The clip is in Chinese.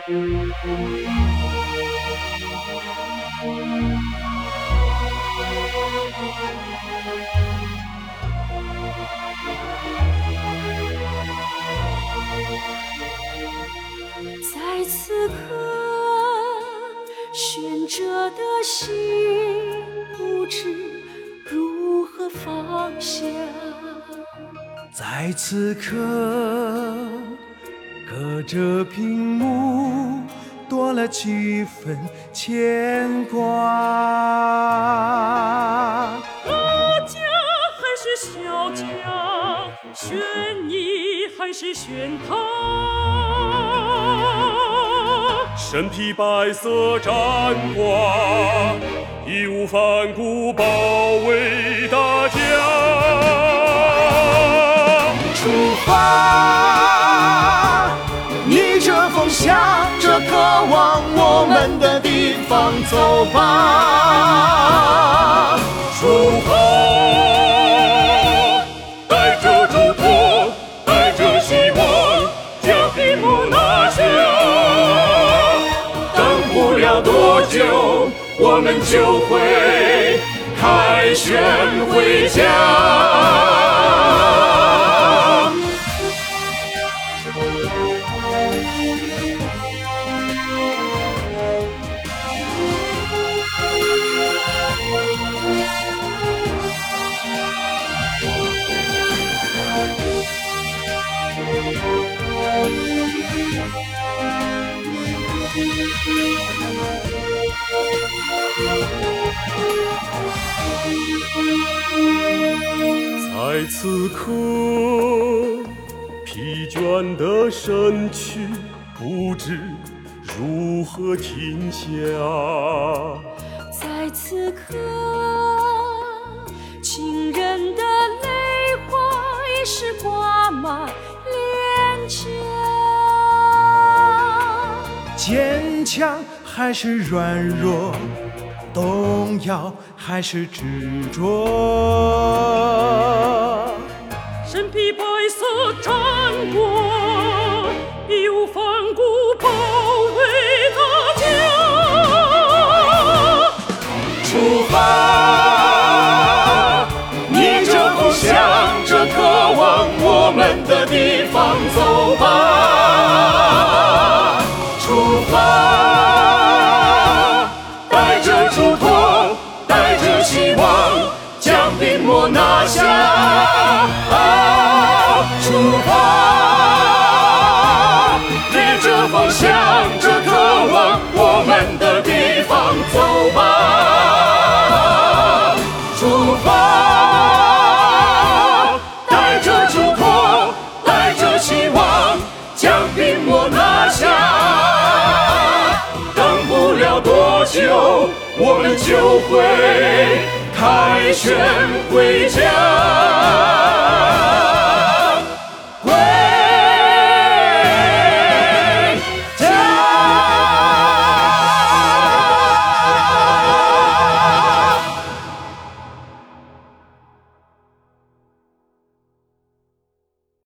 在此刻，悬着的心不知如何放下。在此刻，隔着屏幕多了几分牵挂。大家还是小家，选你还是选他。身披白色战褂，义无反顾保卫大家。前方走吧。出发，带着祝福，带着希望，将屏幕拿下。等不了多久，我们就会凯旋回家。在此刻，疲倦的身躯不知如何停下。在此刻，情人的泪花已是挂满坚强还是软弱，动摇还是执着。身披白色战袍，下。啊，出发，逆着风，向着渴望我们的地方走吧。出发，带着嘱托，带着希望，将屏幕拿下。等不了多久，我们就会凯旋回家。